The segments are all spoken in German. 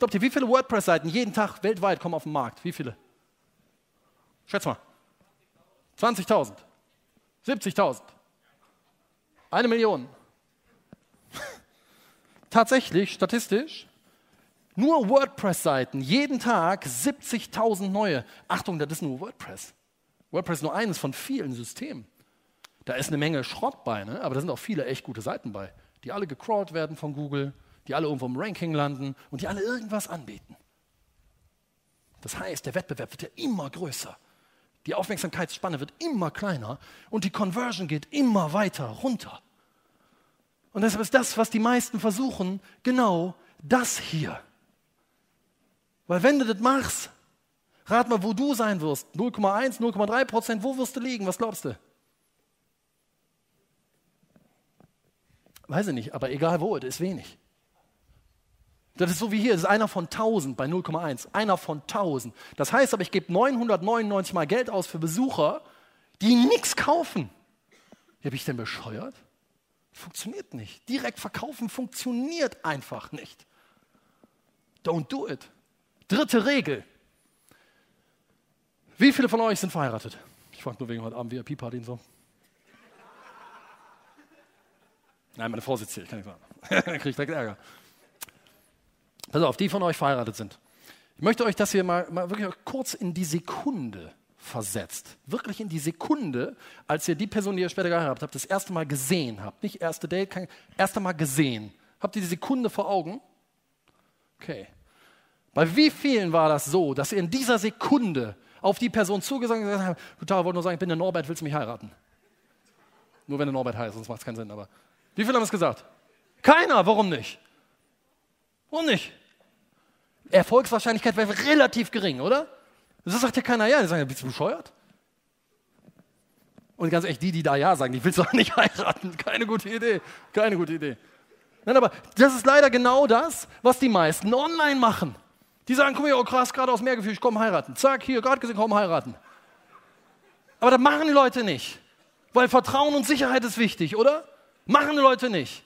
Stoppt ihr, wie viele WordPress-Seiten jeden Tag weltweit kommen auf den Markt? Wie viele? Schätz mal. 20.000. 70.000. Eine Million. Tatsächlich, statistisch, nur WordPress-Seiten, jeden Tag 70.000 neue. Achtung, das ist nur WordPress. WordPress ist nur eines von vielen Systemen. Da ist eine Menge Schrott bei, ne? aber da sind auch viele echt gute Seiten bei, die alle gecrawlt werden von Google, die alle irgendwo im Ranking landen und die alle irgendwas anbieten. Das heißt, der Wettbewerb wird ja immer größer. Die Aufmerksamkeitsspanne wird immer kleiner und die Conversion geht immer weiter runter. Und deshalb ist das, was die meisten versuchen, genau das hier. Weil wenn du das machst, rat mal, wo du sein wirst. 0,1, 0,3 Prozent, wo wirst du liegen? Was glaubst du? Weiß ich nicht, aber egal wo, das ist wenig. Das ist so wie hier, das ist einer von 1000 bei 0,1. Einer von 1000. Das heißt aber, ich gebe 999 Mal Geld aus für Besucher, die nichts kaufen. Wie habe ich denn bescheuert? Funktioniert nicht. Direkt verkaufen funktioniert einfach nicht. Don't do it. Dritte Regel. Wie viele von euch sind verheiratet? Ich frage nur wegen heute Abend VIP-Party und so. Nein, meine Frau sitzt hier, ich kann nicht sagen. Dann kriege ich direkt Ärger. Pass auf, die von euch verheiratet sind. Ich möchte euch das hier mal, mal wirklich kurz in die Sekunde versetzt. Wirklich in die Sekunde, als ihr die Person, die ihr später geheiratet habt, das erste Mal gesehen habt. Nicht erste Date, kein, erste Mal gesehen. Habt ihr die Sekunde vor Augen? Okay. Bei wie vielen war das so, dass ihr in dieser Sekunde auf die Person zugesagt habt, Tag, ich wollte nur sagen, ich bin der Norbert, willst du mich heiraten? Nur wenn der Norbert heißt, sonst macht es keinen Sinn. Aber wie viele haben es gesagt? Keiner, warum nicht? Warum nicht? Erfolgswahrscheinlichkeit wäre relativ gering, oder? Das sagt ja keiner ja. Die sagen, bist du bescheuert? Und ganz ehrlich, die, die da ja sagen, die willst du auch nicht heiraten. Keine gute Idee. Keine gute Idee. Nein, aber das ist leider genau das, was die meisten online machen. Die sagen, komm hier, oh krass, gerade aus Meergefühl, ich komme heiraten. Zack, hier, gerade gesehen, komm heiraten. Aber das machen die Leute nicht. Weil Vertrauen und Sicherheit ist wichtig, oder? Machen die Leute nicht.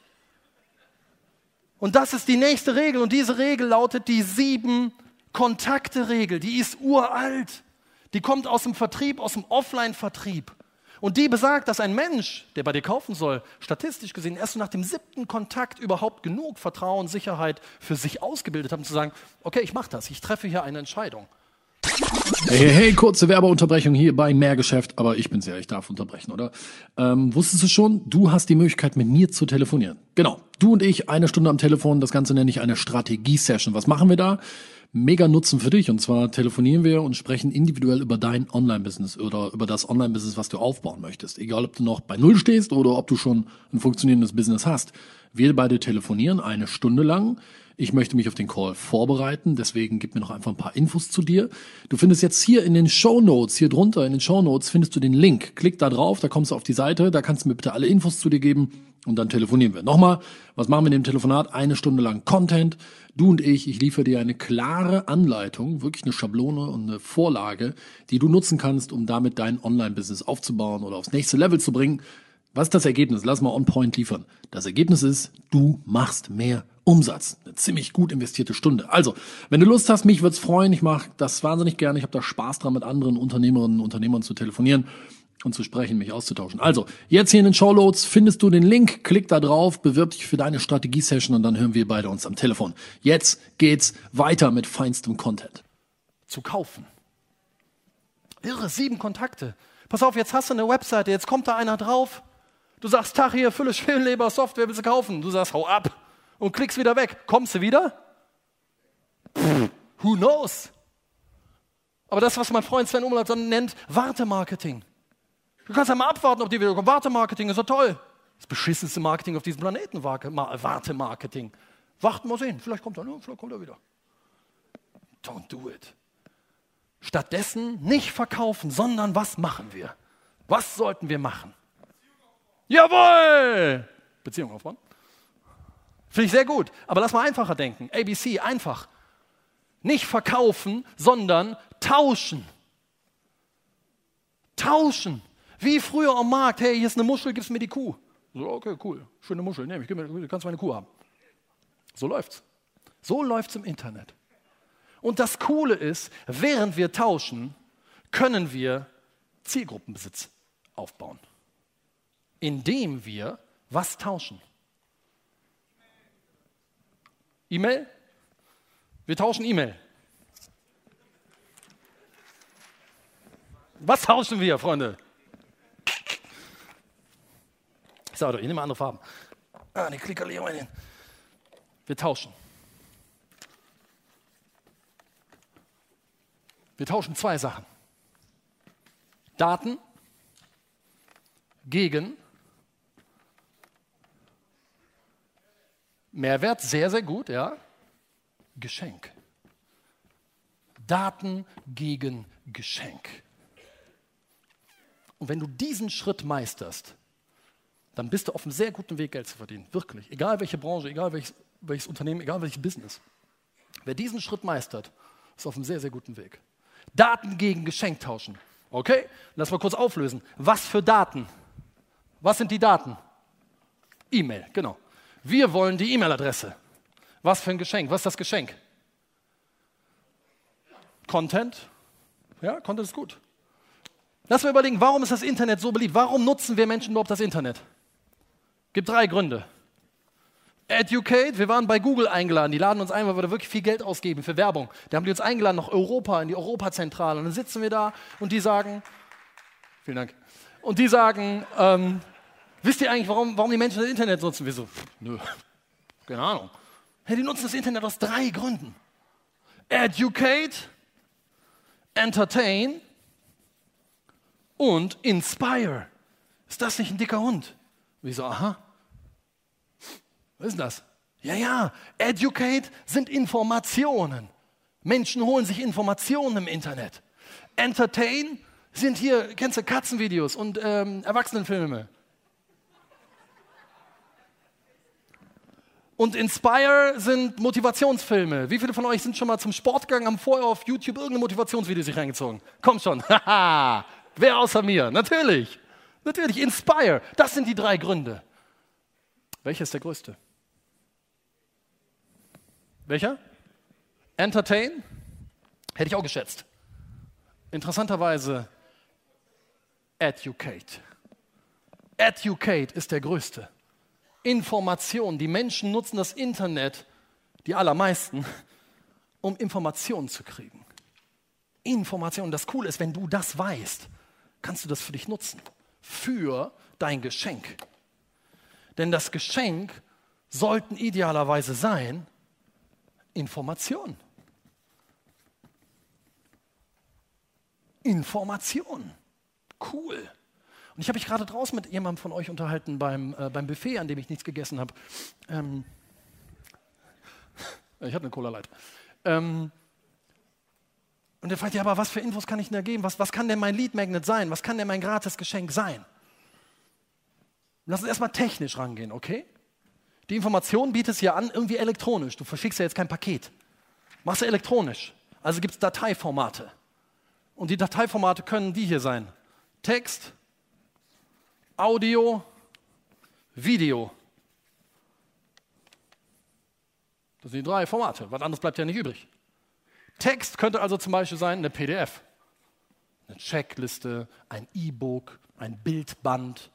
Und das ist die nächste Regel. Und diese Regel lautet die sieben Kontakte-Regel. Die ist uralt. Die kommt aus dem Vertrieb, aus dem Offline-Vertrieb. Und die besagt, dass ein Mensch, der bei dir kaufen soll, statistisch gesehen erst nach dem siebten Kontakt überhaupt genug Vertrauen, Sicherheit für sich ausgebildet hat, um zu sagen, okay, ich mache das, ich treffe hier eine Entscheidung. Hey, hey, kurze Werbeunterbrechung hier bei Mehrgeschäft, aber ich bin's ja, ich darf unterbrechen, oder? Ähm, wusstest du schon, du hast die Möglichkeit, mit mir zu telefonieren. Genau, du und ich, eine Stunde am Telefon, das Ganze nenne ich eine Strategie-Session. Was machen wir da? Mega Nutzen für dich. Und zwar telefonieren wir und sprechen individuell über dein Online-Business oder über das Online-Business, was du aufbauen möchtest. Egal, ob du noch bei Null stehst oder ob du schon ein funktionierendes Business hast. Wir beide telefonieren eine Stunde lang ich möchte mich auf den Call vorbereiten, deswegen gib mir noch einfach ein paar Infos zu dir. Du findest jetzt hier in den Show Notes, hier drunter in den Show Notes findest du den Link. Klick da drauf, da kommst du auf die Seite, da kannst du mir bitte alle Infos zu dir geben und dann telefonieren wir. Nochmal, was machen wir in dem Telefonat? Eine Stunde lang Content. Du und ich, ich liefere dir eine klare Anleitung, wirklich eine Schablone und eine Vorlage, die du nutzen kannst, um damit dein Online-Business aufzubauen oder aufs nächste Level zu bringen. Was ist das Ergebnis? Lass mal on point liefern. Das Ergebnis ist, du machst mehr Umsatz. Eine ziemlich gut investierte Stunde. Also, wenn du Lust hast, mich würde es freuen. Ich mache das wahnsinnig gerne. Ich habe da Spaß dran, mit anderen Unternehmerinnen und Unternehmern zu telefonieren und zu sprechen, mich auszutauschen. Also, jetzt hier in den Showloads findest du den Link. Klick da drauf, bewirb dich für deine Strategie-Session und dann hören wir beide uns am Telefon. Jetzt geht's weiter mit feinstem Content. Zu kaufen. Irre, sieben Kontakte. Pass auf, jetzt hast du eine Webseite, jetzt kommt da einer drauf Du sagst, Tag hier, Fülle Schwellenleber, Software willst du kaufen. Du sagst, hau ab und klickst wieder weg. Kommst du wieder? Pff, who knows? Aber das, was mein Freund Sven Umlaut dann nennt, Wartemarketing. Du kannst ja mal abwarten, ob die wieder kommen. Wartemarketing ist doch toll. Das beschissenste Marketing auf diesem Planeten, Wartemarketing. Warten wir sehen, vielleicht kommt er, ne? vielleicht kommt er wieder. Don't do it. Stattdessen nicht verkaufen, sondern was machen wir? Was sollten wir machen? Jawohl! Beziehung aufbauen. Finde ich sehr gut. Aber lass mal einfacher denken. ABC, einfach. Nicht verkaufen, sondern tauschen. Tauschen. Wie früher am Markt. Hey, hier ist eine Muschel, gibst mir die Kuh. So, okay, cool. Schöne Muschel. Nehme ich. Du kannst meine Kuh haben. So läuft's. So läuft's im Internet. Und das Coole ist, während wir tauschen, können wir Zielgruppenbesitz aufbauen. Indem wir was tauschen? E-Mail? Wir tauschen E-Mail. Was tauschen wir, Freunde? Ich sage doch, ich nehme andere Farben. Ah, die Klicker hin. Wir tauschen. Wir tauschen zwei Sachen. Daten gegen Mehrwert, sehr, sehr gut, ja. Geschenk. Daten gegen Geschenk. Und wenn du diesen Schritt meisterst, dann bist du auf einem sehr guten Weg, Geld zu verdienen. Wirklich. Egal welche Branche, egal welches, welches Unternehmen, egal welches Business. Wer diesen Schritt meistert, ist auf einem sehr, sehr guten Weg. Daten gegen Geschenk tauschen. Okay? Lass mal kurz auflösen. Was für Daten? Was sind die Daten? E-Mail, genau. Wir wollen die E-Mail-Adresse. Was für ein Geschenk? Was ist das Geschenk? Content. Ja, Content ist gut. Lass mal überlegen, warum ist das Internet so beliebt? Warum nutzen wir Menschen überhaupt das Internet? Gibt drei Gründe. Educate, wir waren bei Google eingeladen, die laden uns ein, weil wir da wirklich viel Geld ausgeben für Werbung. Da haben die uns eingeladen nach Europa, in die Europazentrale. Und dann sitzen wir da und die sagen, vielen Dank, und die sagen, ähm, wisst ihr eigentlich, warum, warum die Menschen das Internet nutzen? Wir so, nö, keine Ahnung. Hey, die nutzen das Internet aus drei Gründen. Educate, Entertain und Inspire. Ist das nicht ein dicker Hund? Wie so, aha. Was ist das? Ja, ja, Educate sind Informationen. Menschen holen sich Informationen im Internet. Entertain sind hier, kennst du Katzenvideos und ähm, Erwachsenenfilme. Und Inspire sind Motivationsfilme. Wie viele von euch sind schon mal zum Sport gegangen, haben vorher auf YouTube irgendein Motivationsvideo sich reingezogen? Komm schon. Haha. Wer außer mir? Natürlich. Natürlich. Inspire. Das sind die drei Gründe. Welcher ist der größte? Welcher? Entertain? Hätte ich auch geschätzt. Interessanterweise Educate. Educate ist der größte. Information. Die Menschen nutzen das Internet, die allermeisten, um Informationen zu kriegen. Informationen. Das Coole ist, wenn du das weißt, kannst du das für dich nutzen. Für dein Geschenk. Denn das Geschenk sollten idealerweise sein, Information. Information. Cool. Und ich habe mich gerade draußen mit jemandem von euch unterhalten beim, äh, beim Buffet, an dem ich nichts gegessen habe. Ähm, ich hatte eine Cola Light. Ähm, und er fragt, ja, aber was für Infos kann ich denn da geben? Was, was kann denn mein Lead Magnet sein? Was kann denn mein gratis Geschenk sein? Lass uns erstmal technisch rangehen, okay? Die Information bietest du ja an, irgendwie elektronisch. Du verschickst ja jetzt kein Paket. Machst du elektronisch. Also gibt es Dateiformate. Und die Dateiformate können die hier sein. Text, Audio, Video. Das sind die drei Formate. Was anderes bleibt ja nicht übrig. Text könnte also zum Beispiel sein eine PDF, eine Checkliste, ein E-Book, ein Bildband,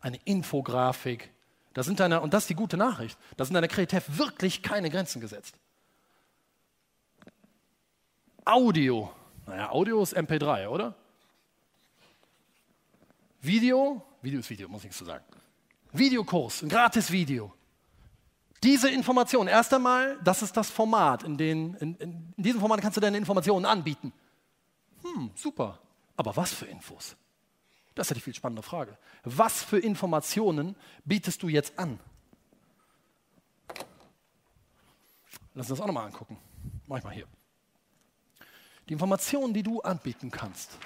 eine Infografik. Da sind deine, und das ist die gute Nachricht, da sind deine Kreativ wirklich keine Grenzen gesetzt. Audio. Naja, Audio ist MP3, oder? Video, Video ist Video, muss ich nichts zu sagen. Videokurs, ein gratis Video. Diese Information, erst einmal, das ist das Format, in, den, in, in, diesem Format kannst du deine Informationen anbieten. Hm, super. Aber was für Infos? Das ist ja die viel spannende Frage. Was für Informationen bietest du jetzt an? Lass uns das auch nochmal angucken. Mach ich mal hier. die Informationen, die du anbieten kannst,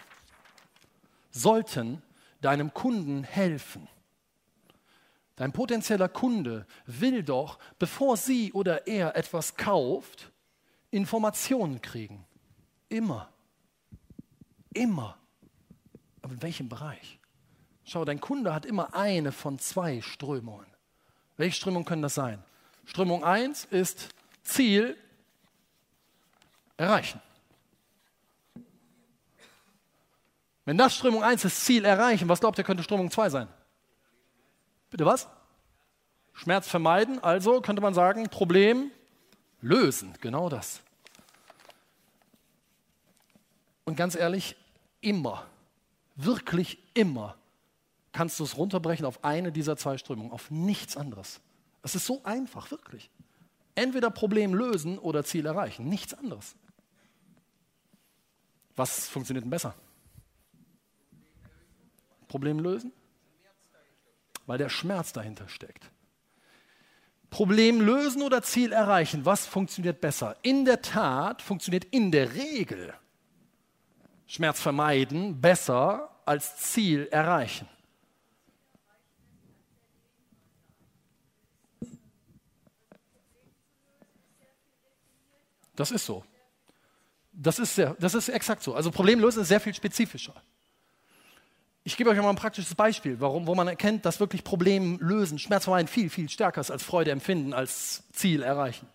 sollten deinem Kunden helfen. Dein potenzieller Kunde will doch, bevor sie oder er etwas kauft, Informationen kriegen. Immer. Immer. Aber in welchem Bereich? Schau, dein Kunde hat immer eine von zwei Strömungen. Welche Strömungen können das sein? Strömung 1 ist Ziel erreichen. Wenn das Strömung 1 ist, Ziel erreichen, was glaubt ihr, könnte Strömung 2 sein? Bitte was? Schmerz vermeiden, also könnte man sagen, Problem lösen, genau das. Und ganz ehrlich, immer, wirklich immer kannst du es runterbrechen auf eine dieser zwei Strömungen, auf nichts anderes. Es ist so einfach, wirklich. Entweder Problem lösen oder Ziel erreichen, nichts anderes. Was funktioniert denn besser? Problem lösen? Weil der Schmerz dahinter steckt. Problem lösen oder Ziel erreichen, was funktioniert besser? In der Tat funktioniert in der Regel Schmerz vermeiden besser als Ziel erreichen. Das ist so. Das ist, sehr, das ist exakt so. Also Problemlösen ist sehr viel spezifischer. Ich gebe euch mal ein praktisches Beispiel, warum, wo man erkennt, dass wirklich Problemlösen, Schmerzvermeiden viel, viel stärker ist als Freude empfinden, als Ziel erreichen.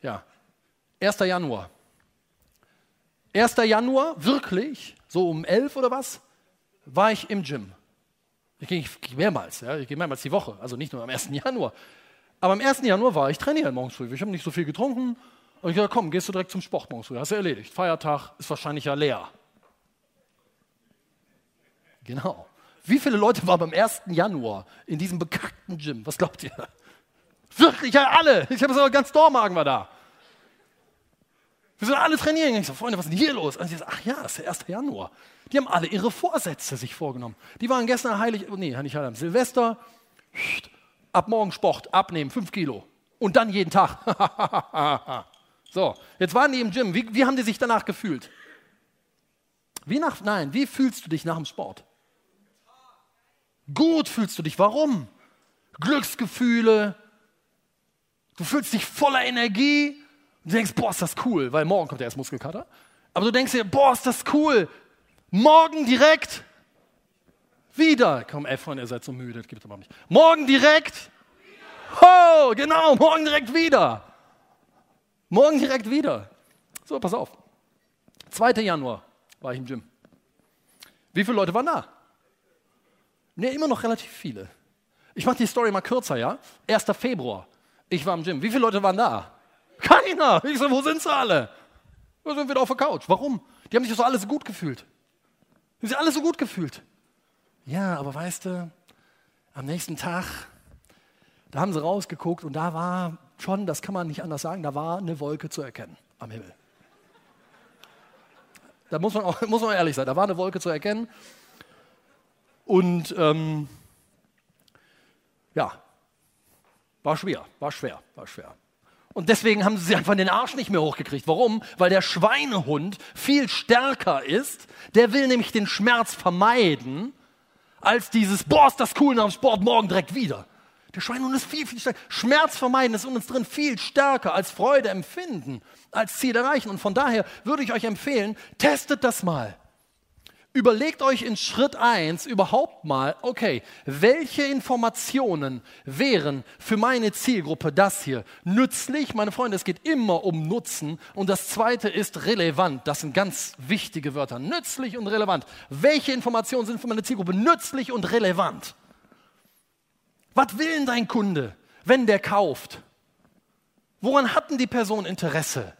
Ja, 1. Januar. 1. Januar, wirklich, so um 11 oder was, war ich im Gym. Ich gehe mehrmals, ja, ich gehe mehrmals die Woche, also nicht nur am 1. Januar. Aber am 1. Januar war ich trainieren morgens früh. Ich habe nicht so viel getrunken. Und ich dachte, komm, gehst du direkt zum Sport morgens früh. Hast du erledigt. Feiertag ist wahrscheinlich ja leer. Genau. Wie viele Leute waren beim 1. Januar in diesem bekackten Gym? Was glaubt ihr? Wirklich, ja, alle. Ich habe gesagt, ganz Dormagen war da. Wir sind alle trainieren. Ich so, Freunde, was ist denn hier los? Und ich so, ach ja, es ist der 1. Januar. Die haben alle ihre Vorsätze sich vorgenommen. Die waren gestern heilig, nee, nicht heilig, Silvester ab morgen Sport, abnehmen, fünf Kilo. Und dann jeden Tag. so, jetzt waren die im Gym. Wie, wie haben die sich danach gefühlt? Wie nach, nein, wie fühlst du dich nach dem Sport? Gut fühlst du dich. Warum? Glücksgefühle. Du fühlst dich voller Energie. Und du denkst, boah, ist das cool, weil morgen kommt der erst Muskelkater. Aber du denkst dir, boah, ist das cool. Morgen direkt wieder. Komm, Efron, ihr seid so müde, das gibt es aber nicht. Morgen direkt. Oh, genau, morgen direkt wieder. Morgen direkt wieder. So, pass auf. 2. Januar war ich im Gym. Wie viele Leute waren da? Ne, immer noch relativ viele. Ich mache die Story mal kürzer, ja? 1. Februar. Ich war im Gym. Wie viele Leute waren da? Keiner. Ich so, wo sind sie alle? Wir sind wieder auf der Couch. Warum? Die haben sich so alle so gut gefühlt. Die haben sich alle so gut gefühlt. Ja, aber weißt du, am nächsten Tag, da haben sie rausgeguckt und da war schon, das kann man nicht anders sagen, da war eine Wolke zu erkennen am Himmel. Da muss man, auch, muss man ehrlich sein, da war eine Wolke zu erkennen. Und ähm, ja, war schwer, war schwer, war schwer. Und deswegen haben sie sich einfach den Arsch nicht mehr hochgekriegt. Warum? Weil der Schweinehund viel stärker ist. Der will nämlich den Schmerz vermeiden als dieses, boah, ist das cool nach dem Sport, morgen direkt wieder. Der Schweinehund ist viel, viel stärker. Schmerz vermeiden ist in uns drin viel stärker als Freude empfinden, als Ziel erreichen. Und von daher würde ich euch empfehlen, testet das mal. Überlegt euch in Schritt 1 überhaupt mal, okay, welche Informationen wären für meine Zielgruppe das hier nützlich? Meine Freunde, es geht immer um Nutzen. Und das zweite ist relevant. Das sind ganz wichtige Wörter. Nützlich und relevant. Welche Informationen sind für meine Zielgruppe nützlich und relevant? Was will denn dein Kunde, wenn der kauft? Woran hatten die Personen Interesse?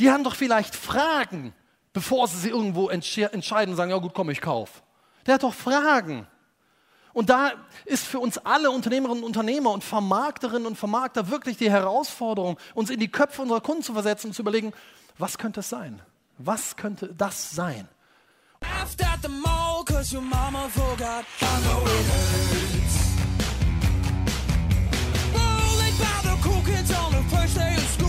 Die haben doch vielleicht Fragen bevor sie sich irgendwo entscheiden und sagen, ja gut, komm, ich kauf. Der hat doch Fragen. Und da ist für uns alle Unternehmerinnen und Unternehmer und Vermarkterinnen und Vermarkter wirklich die Herausforderung, uns in die Köpfe unserer Kunden zu versetzen und zu überlegen, was könnte es sein? Was könnte das sein? Rolling by the cool kids on the first day school.